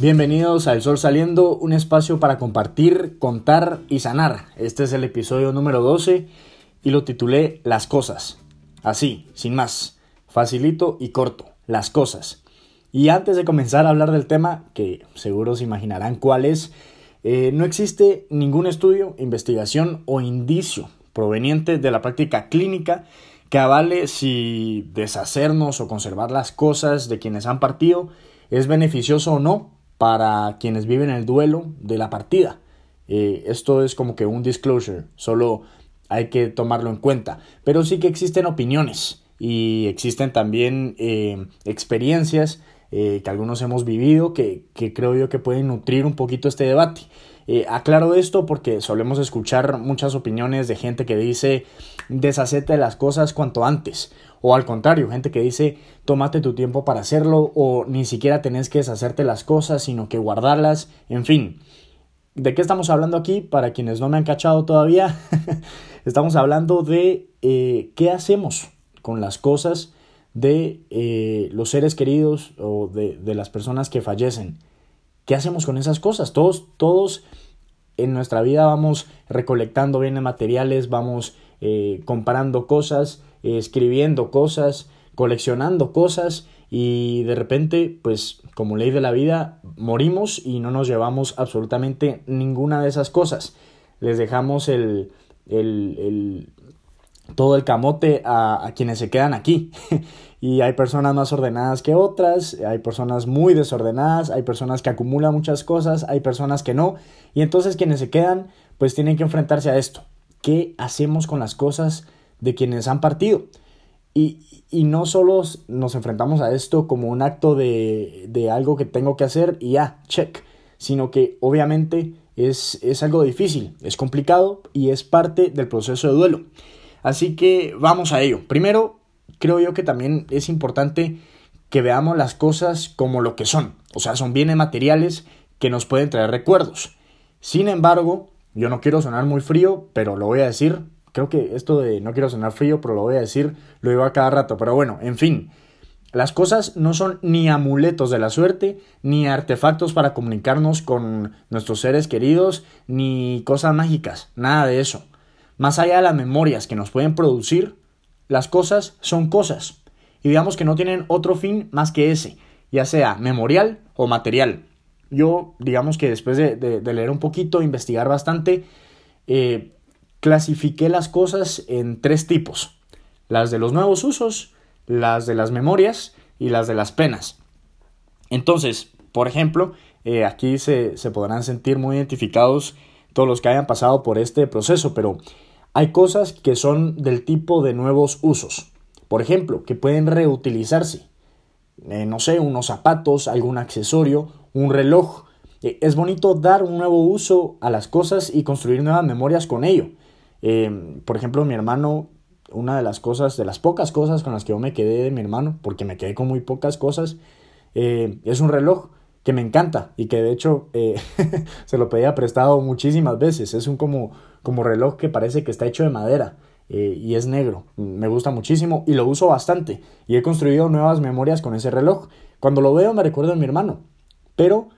Bienvenidos a El Sol Saliendo, un espacio para compartir, contar y sanar. Este es el episodio número 12 y lo titulé Las cosas. Así, sin más, facilito y corto, las cosas. Y antes de comenzar a hablar del tema, que seguro se imaginarán cuál es, eh, no existe ningún estudio, investigación o indicio proveniente de la práctica clínica que avale si deshacernos o conservar las cosas de quienes han partido es beneficioso o no para quienes viven el duelo de la partida. Eh, esto es como que un disclosure, solo hay que tomarlo en cuenta. Pero sí que existen opiniones y existen también eh, experiencias eh, que algunos hemos vivido que, que, creo yo que pueden nutrir un poquito este debate. Aclaro esto porque solemos escuchar muchas opiniones de gente que dice deshacete de las cosas cuanto antes o al contrario, gente que dice tómate tu tiempo para hacerlo o ni siquiera tenés que deshacerte las cosas, sino que guardarlas, en fin. ¿De qué estamos hablando aquí? Para quienes no me han cachado todavía, estamos hablando de eh, qué hacemos con las cosas de eh, los seres queridos o de, de, las personas que fallecen. ¿Qué hacemos con esas cosas? Todos, todos en nuestra vida vamos recolectando bienes materiales, vamos eh, comparando cosas, escribiendo cosas, coleccionando cosas y de repente, pues como ley de la vida, morimos y no nos llevamos absolutamente ninguna de esas cosas. Les dejamos el, el, el todo el camote a, a quienes se quedan aquí. y hay personas más ordenadas que otras, hay personas muy desordenadas, hay personas que acumulan muchas cosas, hay personas que no. Y entonces quienes se quedan, pues tienen que enfrentarse a esto. ¿Qué hacemos con las cosas de quienes han partido? Y, y no solo nos enfrentamos a esto como un acto de, de algo que tengo que hacer y ya, check, sino que obviamente es, es algo difícil, es complicado y es parte del proceso de duelo. Así que vamos a ello. Primero, creo yo que también es importante que veamos las cosas como lo que son. O sea, son bienes materiales que nos pueden traer recuerdos. Sin embargo, yo no quiero sonar muy frío, pero lo voy a decir. Creo que esto de no quiero sonar frío, pero lo voy a decir, lo digo a cada rato. Pero bueno, en fin. Las cosas no son ni amuletos de la suerte, ni artefactos para comunicarnos con nuestros seres queridos, ni cosas mágicas, nada de eso. Más allá de las memorias que nos pueden producir, las cosas son cosas. Y digamos que no tienen otro fin más que ese, ya sea memorial o material yo, digamos que después de, leer un poquito, investigar bastante, eh, clasifiqué las cosas en tres tipos. Las de los nuevos usos, las de las memorias y las de las penas. Entonces, por ejemplo, eh, aquí se podrán sentir muy identificados todos los que hayan pasado por este proceso, pero hay cosas que son del tipo de nuevos usos. Por ejemplo, que pueden reutilizarse. Eh, no sé, unos zapatos, algún accesorio un reloj. Eh, es bonito dar un nuevo uso a las cosas y construir nuevas memorias con ello. Eh, por ejemplo, mi hermano, una de las cosas, de las pocas cosas con las que yo me quedé de mi hermano, porque me quedé con muy pocas cosas, es un reloj que me encanta y que de hecho se lo pedía prestado muchísimas veces. Es un como, como reloj que parece que está hecho de madera. y es negro. Me gusta muchísimo y lo uso bastante. Y he construido nuevas memorias con ese reloj. Cuando lo veo me recuerdo a mi hermano. Pero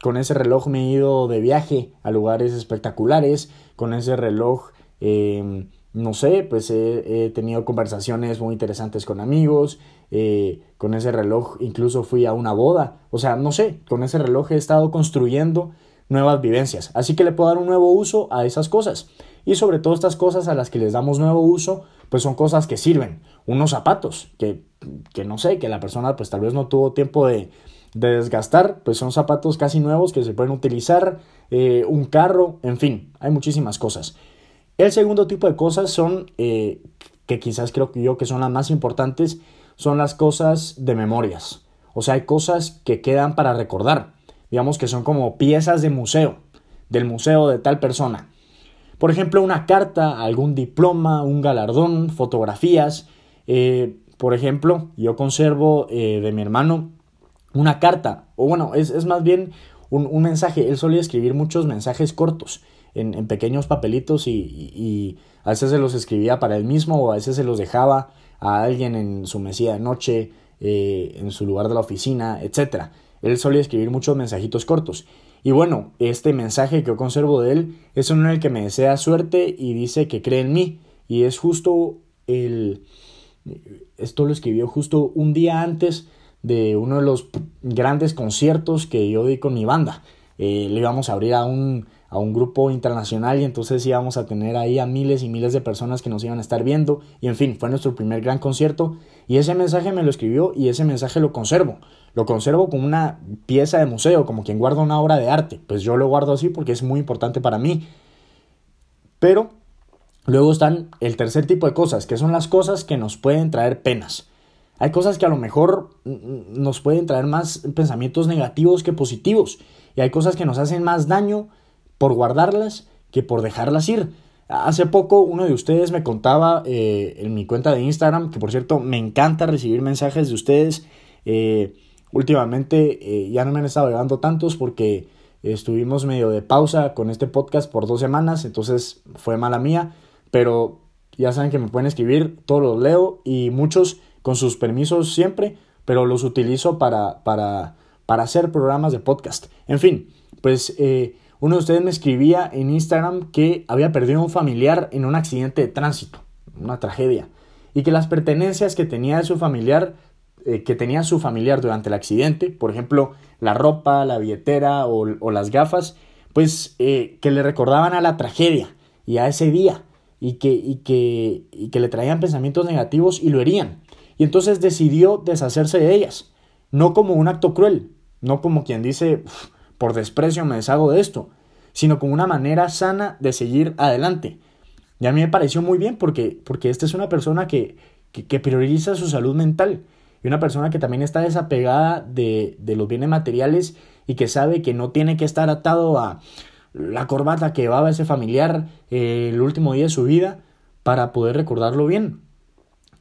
con ese reloj me he ido de viaje a lugares espectaculares, con ese reloj, eh, no sé, pues he, tenido conversaciones muy interesantes con amigos, eh, con ese reloj incluso fui a una boda, o sea, no sé, con ese reloj he estado construyendo nuevas vivencias, así que le puedo dar un nuevo uso a esas cosas. Y sobre todo estas cosas a las que les damos nuevo uso, pues son cosas que sirven. Unos zapatos, que, que no sé, que la persona pues tal vez no tuvo tiempo de, de desgastar, pues son zapatos casi nuevos que se pueden utilizar, eh, un carro, en fin, hay muchísimas cosas. El segundo tipo de cosas son, eh, que quizás creo que yo que son las más importantes, son las cosas de memorias. O sea, hay cosas que quedan para recordar, digamos que son como piezas de museo, del museo de tal persona. Por ejemplo, una carta, algún diploma, un galardón, fotografías. Eh, por ejemplo, yo conservo de mi hermano una carta, o bueno, es, más bien un, mensaje. Él solía escribir muchos mensajes cortos en, en pequeños papelitos y, y, a veces se los escribía para él mismo o a veces se los dejaba a alguien en su mesía de noche, eh, en su lugar de la oficina, etc. Él solía escribir muchos mensajitos cortos. Y bueno, este mensaje que yo conservo de él es uno en el que me desea suerte y dice que cree en mí. Y es justo el... Esto lo escribió justo un día antes de uno de los grandes conciertos que yo di con mi banda. Eh, le íbamos a abrir a un, a un grupo internacional y entonces íbamos a tener ahí a miles y miles de personas que nos iban a estar viendo. Y en fin, fue nuestro primer gran concierto. Y ese mensaje me lo escribió y ese mensaje lo conservo. Lo conservo como una pieza de museo, como quien guarda una obra de arte. Pues yo lo guardo así porque es muy importante para mí. Pero luego están el tercer tipo de cosas, que son las cosas que nos pueden traer penas. Hay cosas que a lo mejor nos pueden traer más pensamientos negativos que positivos. Y hay cosas que nos hacen más daño por guardarlas que por dejarlas ir. Hace poco uno de ustedes me contaba eh, en mi cuenta de Instagram, que por cierto me encanta recibir mensajes de ustedes. Eh, Últimamente eh, ya no me han estado llegando tantos porque estuvimos medio de pausa con este podcast por dos semanas, entonces fue mala mía, pero ya saben que me pueden escribir, todos los leo y muchos con sus permisos siempre, pero los utilizo para, para, para hacer programas de podcast. En fin, pues uno de ustedes me escribía en Instagram que había perdido un familiar en un accidente de tránsito, una tragedia, y que las pertenencias que tenía de su familiar eh, que tenía su familiar durante el accidente, por ejemplo, la ropa, la billetera o, las gafas, pues eh, que le recordaban a la tragedia y a ese día y que, y, que, y que le traían pensamientos negativos y lo herían. Y entonces decidió deshacerse de ellas, no como un acto cruel, no como quien dice, por desprecio me deshago de esto, sino como una manera sana de seguir adelante. Y a mí me pareció muy bien porque, porque esta es una persona que, que prioriza su salud mental y una persona que también está desapegada de, los bienes materiales y que sabe que no tiene que estar atado a la corbata que llevaba ese familiar eh, el último día de su vida para poder recordarlo bien.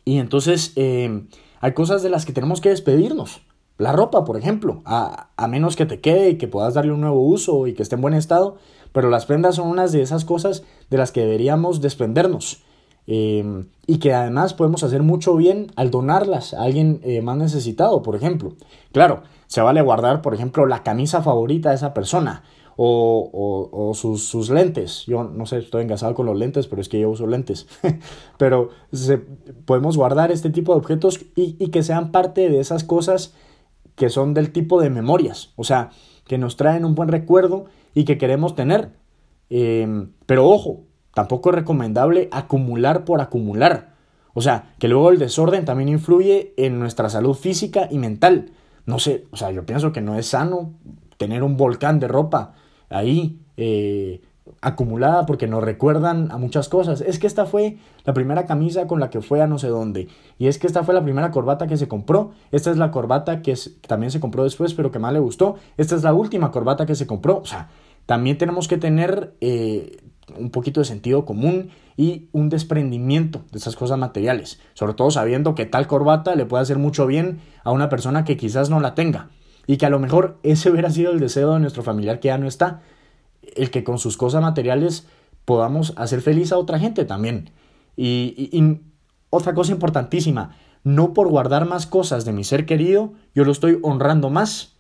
Y entonces eh, hay cosas de las que tenemos que despedirnos. La ropa, por ejemplo, a, a, menos que te quede y que puedas darle un nuevo uso y que esté en buen estado, pero las prendas son unas de esas cosas de las que deberíamos desprendernos. Em, y que además podemos hacer mucho bien al donarlas a alguien eh, más necesitado, por ejemplo. Claro, se vale guardar, por ejemplo, la camisa favorita de esa persona o, o, sus, sus, lentes. Yo no sé, estoy engasado con los lentes, pero es que yo uso lentes. pero podemos guardar este tipo de objetos y, y que sean parte de esas cosas que son del tipo de memorias, o sea, que nos traen un buen recuerdo y que queremos tener. Em, pero ojo, Tampoco es recomendable acumular por acumular. O sea, que luego el desorden también influye en nuestra salud física y mental. No sé, o sea, yo pienso que no es sano tener un volcán de ropa ahí eh, acumulada porque nos recuerdan a muchas cosas. Es que esta fue la primera camisa con la que fue a no sé dónde. Y es que esta fue la primera corbata que se compró. Esta es la corbata que también se compró después, pero que más le gustó. Esta es la última corbata que se compró. O sea, también tenemos que tener eh, un poquito de sentido común y un desprendimiento de esas cosas materiales, sobre todo sabiendo que tal corbata le puede hacer mucho bien a una persona que quizás no la tenga y que a lo mejor ese hubiera sido el deseo de nuestro familiar que ya no está, el que con sus cosas materiales podamos hacer feliz a otra gente también. Y, otra cosa importantísima, no por guardar más cosas de mi ser querido, yo lo estoy honrando más.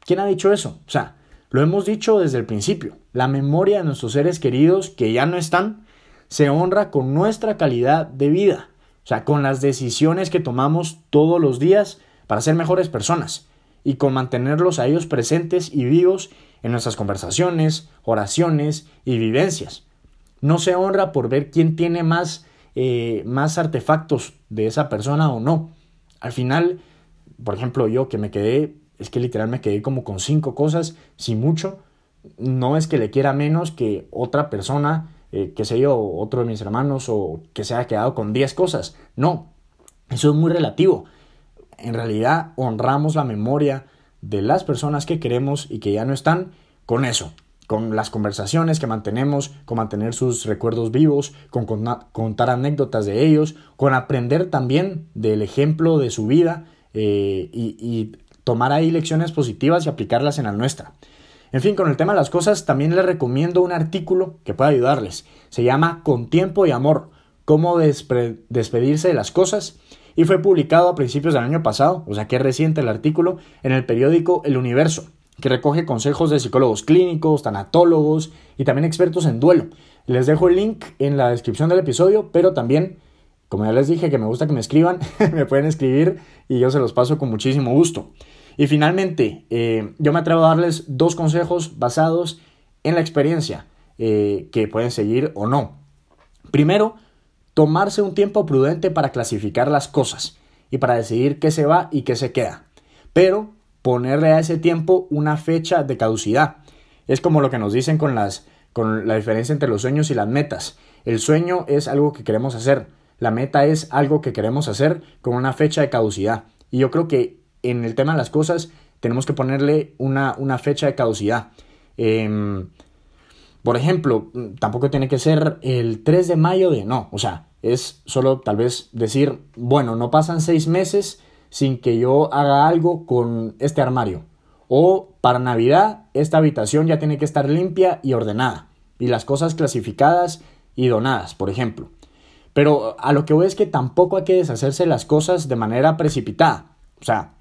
¿Quién ha dicho eso? O sea, lo hemos dicho desde el principio, la memoria de nuestros seres queridos que ya no están se honra con nuestra calidad de vida, o sea, con las decisiones que tomamos todos los días para ser mejores personas y con mantenerlos a ellos presentes y vivos en nuestras conversaciones, oraciones y vivencias. No se honra por ver quién tiene más, eh, más artefactos de esa persona o no. Al final, por ejemplo, yo que me quedé es que literal me quedé como con cinco cosas, si mucho. No es que le quiera menos que otra persona, eh, que sé yo, otro de mis hermanos, o que se haya quedado con diez cosas. No, eso es muy relativo. En realidad honramos la memoria de las personas que queremos y que ya no están con eso, con las conversaciones que mantenemos, con mantener sus recuerdos vivos, con contar anécdotas de ellos, con aprender también del ejemplo de su vida eh, y tomar ahí lecciones positivas y aplicarlas en la nuestra. En fin, con el tema de las cosas, también les recomiendo un artículo que puede ayudarles. Se llama Con tiempo y amor, Cómo despedirse de las cosas y fue publicado a principios del año pasado, o sea que es reciente el artículo, en el periódico El Universo, que recoge consejos de psicólogos clínicos, tanatólogos y también expertos en duelo. Les dejo el link en la descripción del episodio, pero también, como ya les dije que me gusta que me escriban, me pueden escribir y yo se los paso con muchísimo gusto. Y finalmente, eh, yo me atrevo a darles dos consejos basados en la experiencia eh, que pueden seguir o no. Primero, tomarse un tiempo prudente para clasificar las cosas y para decidir qué se va y qué se queda. Pero ponerle a ese tiempo una fecha de caducidad. Es como lo que nos dicen con, las, con la diferencia entre los sueños y las metas. El sueño es algo que queremos hacer, la meta es algo que queremos hacer con una fecha de caducidad. Y yo creo que en el tema de las cosas tenemos que ponerle una, una fecha de caducidad. Em, por ejemplo, tampoco tiene que ser el 3 de mayo de no, o sea, es solo tal vez decir, bueno, no pasan seis meses sin que yo haga algo con este armario. O para Navidad, esta habitación ya tiene que estar limpia y ordenada. Y las cosas clasificadas y donadas, por ejemplo. Pero a lo que voy es que tampoco hay que deshacerse las cosas de manera precipitada. O sea,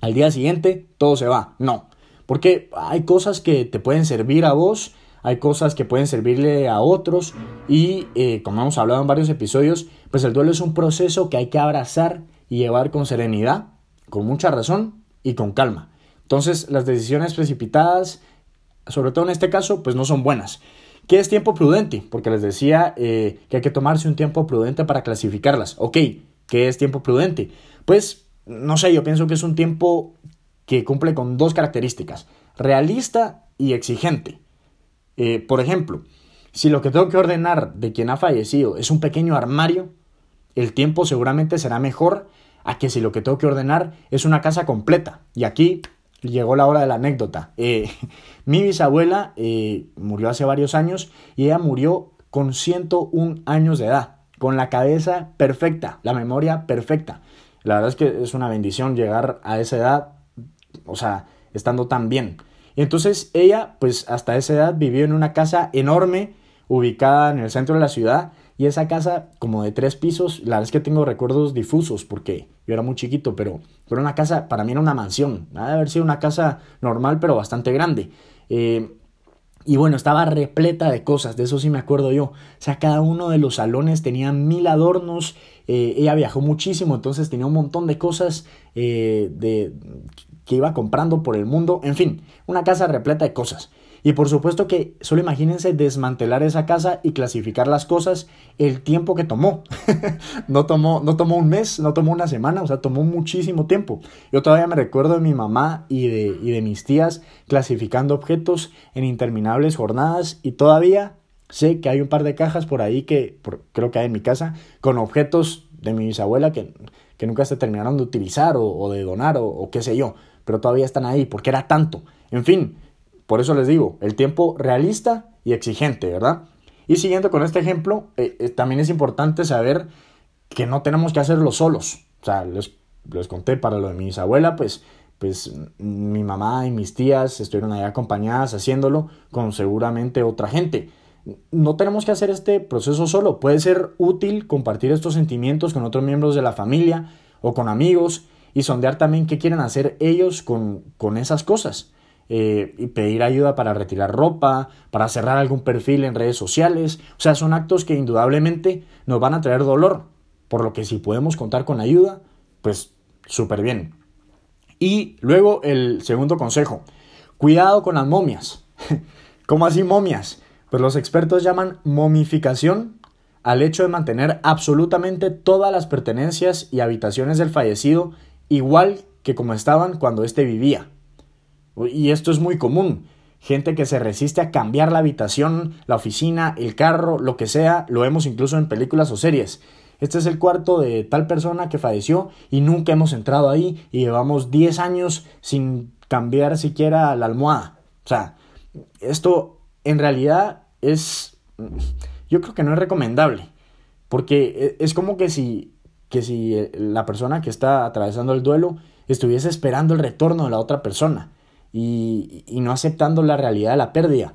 al día siguiente todo se va. No. Porque hay cosas que te pueden servir a vos, hay cosas que pueden servirle a otros y eh, como hemos hablado en varios episodios, pues el duelo es un proceso que hay que abrazar y llevar con serenidad, con mucha razón y con calma. Entonces las decisiones precipitadas, sobre todo en este caso, pues no son buenas. ¿Qué es tiempo prudente? Porque les decía eh, que hay que tomarse un tiempo prudente para clasificarlas. Ok, ¿qué es tiempo prudente? Pues no sé, yo pienso que es un tiempo que cumple con dos características, realista y exigente. Eh, por ejemplo, si lo que tengo que ordenar de quien ha fallecido es un pequeño armario, el tiempo seguramente será mejor a que si lo que tengo que ordenar es una casa completa. Y aquí llegó la hora de la anécdota. Eh, mi bisabuela eh, murió hace varios años y ella murió con 101 años de edad, con la cabeza perfecta, la memoria perfecta. La verdad es que es una bendición llegar a esa edad, o sea, estando tan bien. Y entonces ella, pues hasta esa edad vivió en una casa enorme, ubicada en el centro de la ciudad, y esa casa como de tres pisos, la verdad es que tengo recuerdos difusos porque yo era muy chiquito, pero, pero una casa, para mí era una mansión, ha de haber sido una casa normal, pero bastante grande. Eh, y bueno, estaba repleta de cosas, de eso sí me acuerdo yo. O sea, cada uno de los salones tenía mil adornos. Eh, ella viajó muchísimo, entonces tenía un montón de cosas eh, de, que iba comprando por el mundo. En fin, una casa repleta de cosas. Y por supuesto que solo imagínense desmantelar esa casa y clasificar las cosas el tiempo que tomó. no, tomó no tomó un mes, no tomó una semana, o sea, tomó muchísimo tiempo. Yo todavía me recuerdo de mi mamá y de, y de mis tías clasificando objetos en interminables jornadas y todavía sé que hay un par de cajas por ahí que creo que hay en mi casa con objetos de mi bisabuela que, que nunca se terminaron de utilizar o, de donar o, o qué sé yo, pero todavía están ahí porque era tanto. En fin, por eso les digo, el tiempo realista y exigente, ¿verdad? Y siguiendo con este ejemplo, eh, eh, también es importante saber que no tenemos que hacerlo solos. O sea, les, les conté para lo de mi bisabuela, pues, pues mi mamá y mis tías estuvieron ahí acompañadas haciéndolo con seguramente otra gente. No tenemos que hacer este proceso solo. Puede ser útil compartir estos sentimientos con otros miembros de la familia o con amigos y sondear también qué quieren hacer ellos con, con esas cosas. Eh, y pedir ayuda para retirar ropa, para cerrar algún perfil en redes sociales. O sea, son actos que indudablemente nos van a traer dolor, por lo que si podemos contar con ayuda, pues súper bien. Y luego el segundo consejo, cuidado con las momias. ¿Cómo así momias? Pues los expertos llaman momificación al hecho de mantener absolutamente todas las pertenencias y habitaciones del fallecido igual que como estaban cuando éste vivía. Y esto es muy común. Gente que se resiste a cambiar la habitación, la oficina, el carro, lo que sea, lo vemos incluso en películas o series. Este es el cuarto de tal persona que falleció y nunca hemos entrado ahí y llevamos 10 años sin cambiar siquiera la almohada. O sea, esto en realidad es... Yo creo que no es recomendable. Porque e, es como que si, que si eh, la persona que está atravesando el duelo estuviese esperando el retorno de la otra persona y, y no aceptando la realidad de la pérdida.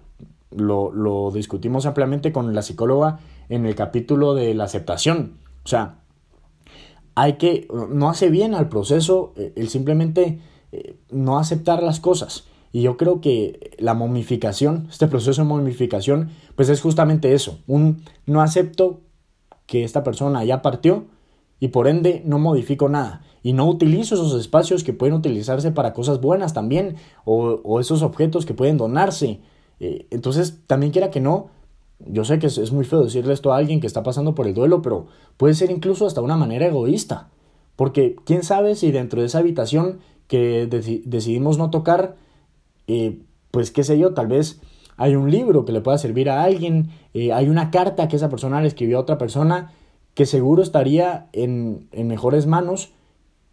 Lo, lo, discutimos ampliamente con la psicóloga en el capítulo de la aceptación. O sea, hay que, no hace bien al proceso eh, el simplemente eh, no aceptar las cosas. Y yo creo que la momificación, este proceso de momificación, pues es justamente eso. Un no acepto que esta persona ya partió y por ende no modifico nada. Y no utilizo esos espacios que pueden utilizarse para cosas buenas también, o, esos objetos que pueden donarse. Eh, entonces, también quiera que no, yo sé que es, muy feo decirle esto a alguien que está pasando por el duelo, pero puede ser incluso hasta una manera egoísta. Porque quién sabe si dentro de esa habitación que decidimos no tocar, eh, pues qué sé yo, tal vez hay un libro que le pueda servir a alguien, eh, hay una carta que esa persona le escribió a otra persona que seguro estaría en, en mejores manos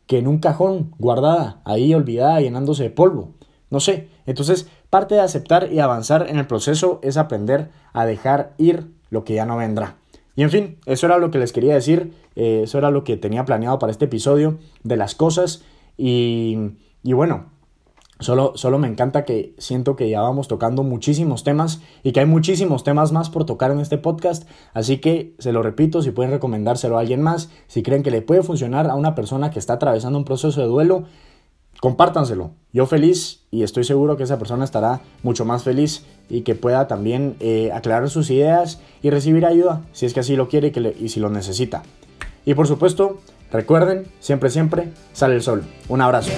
que en un cajón guardada, ahí olvidada, llenándose de polvo. No sé. Entonces, parte de aceptar y avanzar en el proceso es aprender a dejar ir lo que ya no vendrá. Y en fin, eso era lo que les quería decir, eh, eso era lo que tenía planeado para este episodio de las cosas. Y, y bueno, Solo, solo, me encanta que siento que ya vamos tocando muchísimos temas y que hay muchísimos temas más por tocar en este podcast. Así que se lo repito, si pueden recomendárselo a alguien más, si creen que le puede funcionar a una persona que está atravesando un proceso de duelo, compártanselo. Yo feliz y estoy seguro que esa persona estará mucho más feliz y que pueda también eh, aclarar sus ideas y recibir ayuda si es que así lo quiere y, y si lo necesita. Y por supuesto, recuerden, siempre, siempre, sale el sol. Un abrazo.